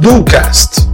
Ducast.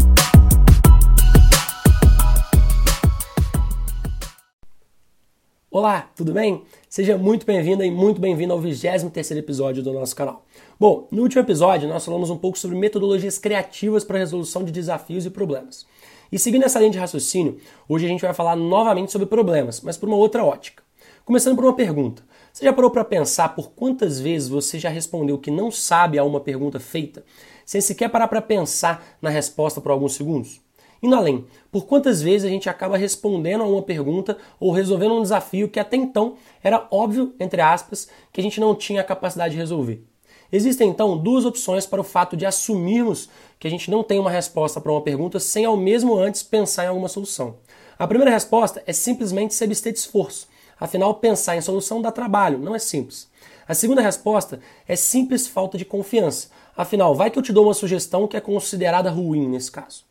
Olá, tudo bem? Seja muito bem-vinda e muito bem-vindo ao 23 episódio do nosso canal. Bom, no último episódio nós falamos um pouco sobre metodologias criativas para a resolução de desafios e problemas. E seguindo essa linha de raciocínio, hoje a gente vai falar novamente sobre problemas, mas por uma outra ótica. Começando por uma pergunta. Você já parou para pensar por quantas vezes você já respondeu que não sabe a uma pergunta feita, sem sequer parar para pensar na resposta por alguns segundos? Indo além, por quantas vezes a gente acaba respondendo a uma pergunta ou resolvendo um desafio que até então era óbvio, entre aspas, que a gente não tinha a capacidade de resolver? Existem então duas opções para o fato de assumirmos que a gente não tem uma resposta para uma pergunta sem ao mesmo antes pensar em alguma solução. A primeira resposta é simplesmente se abster de esforço. Afinal, pensar em solução dá trabalho, não é simples. A segunda resposta é simples falta de confiança. Afinal, vai que eu te dou uma sugestão que é considerada ruim nesse caso.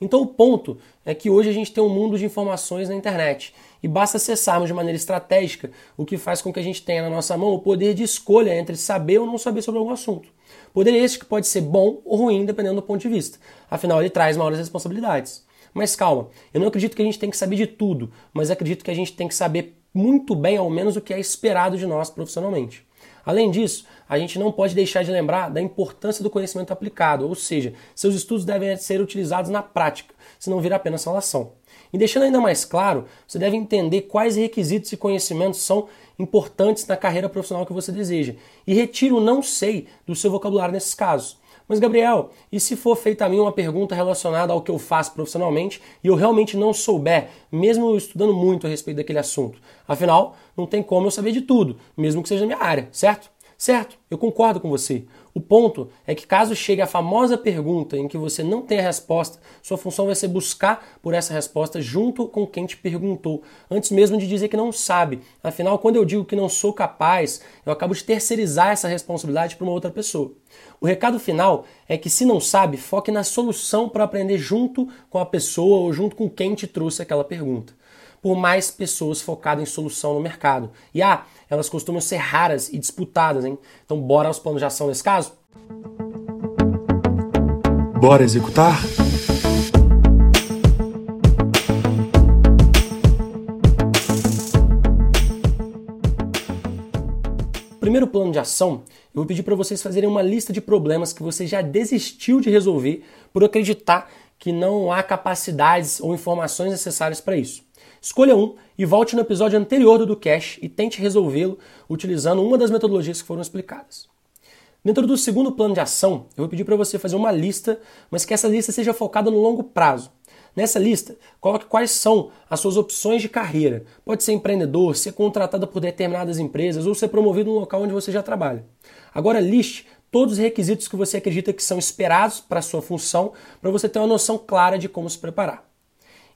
Então o ponto é que hoje a gente tem um mundo de informações na internet e basta acessarmos de maneira estratégica, o que faz com que a gente tenha na nossa mão o poder de escolha entre saber ou não saber sobre algum assunto. Poder este que pode ser bom ou ruim dependendo do ponto de vista. Afinal, ele traz maiores responsabilidades. Mas calma, eu não acredito que a gente tem que saber de tudo, mas acredito que a gente tem que saber muito bem, ao menos, o que é esperado de nós profissionalmente. Além disso, a gente não pode deixar de lembrar da importância do conhecimento aplicado, ou seja, seus estudos devem ser utilizados na prática, senão vira apenas falação. E deixando ainda mais claro, você deve entender quais requisitos e conhecimentos são importantes na carreira profissional que você deseja. E retire o não sei do seu vocabulário nesses casos. Mas, Gabriel, e se for feita a mim uma pergunta relacionada ao que eu faço profissionalmente e eu realmente não souber, mesmo estudando muito a respeito daquele assunto? Afinal, não tem como eu saber de tudo, mesmo que seja na minha área, certo? Certo, eu concordo com você. O ponto é que caso chegue a famosa pergunta em que você não tem a resposta, sua função vai ser buscar por essa resposta junto com quem te perguntou, antes mesmo de dizer que não sabe. Afinal, quando eu digo que não sou capaz, eu acabo de terceirizar essa responsabilidade para uma outra pessoa. O recado final é que se não sabe, foque na solução para aprender junto com a pessoa ou junto com quem te trouxe aquela pergunta por mais pessoas focadas em solução no mercado. E ah, elas costumam ser raras e disputadas, hein? Então bora aos planos de ação nesse caso? Bora executar? Primeiro plano de ação, eu vou pedir para vocês fazerem uma lista de problemas que você já desistiu de resolver por acreditar que não há capacidades ou informações necessárias para isso. Escolha um e volte no episódio anterior do Cash e tente resolvê-lo utilizando uma das metodologias que foram explicadas. Dentro do segundo plano de ação, eu vou pedir para você fazer uma lista, mas que essa lista seja focada no longo prazo. Nessa lista, coloque quais são as suas opções de carreira. Pode ser empreendedor, ser contratado por determinadas empresas ou ser promovido no local onde você já trabalha. Agora liste todos os requisitos que você acredita que são esperados para a sua função, para você ter uma noção clara de como se preparar.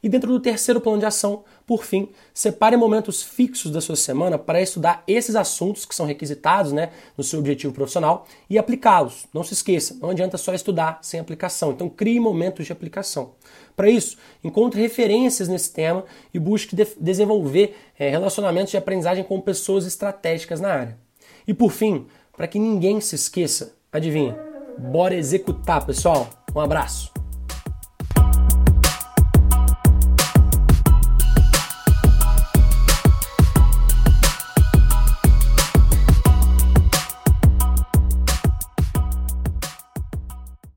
E dentro do terceiro plano de ação, por fim, separe momentos fixos da sua semana para estudar esses assuntos que são requisitados né, no seu objetivo profissional e aplicá-los. Não se esqueça, não adianta só estudar sem aplicação. Então, crie momentos de aplicação. Para isso, encontre referências nesse tema e busque de desenvolver é, relacionamentos de aprendizagem com pessoas estratégicas na área. E por fim, para que ninguém se esqueça, adivinha? Bora executar, pessoal! Um abraço!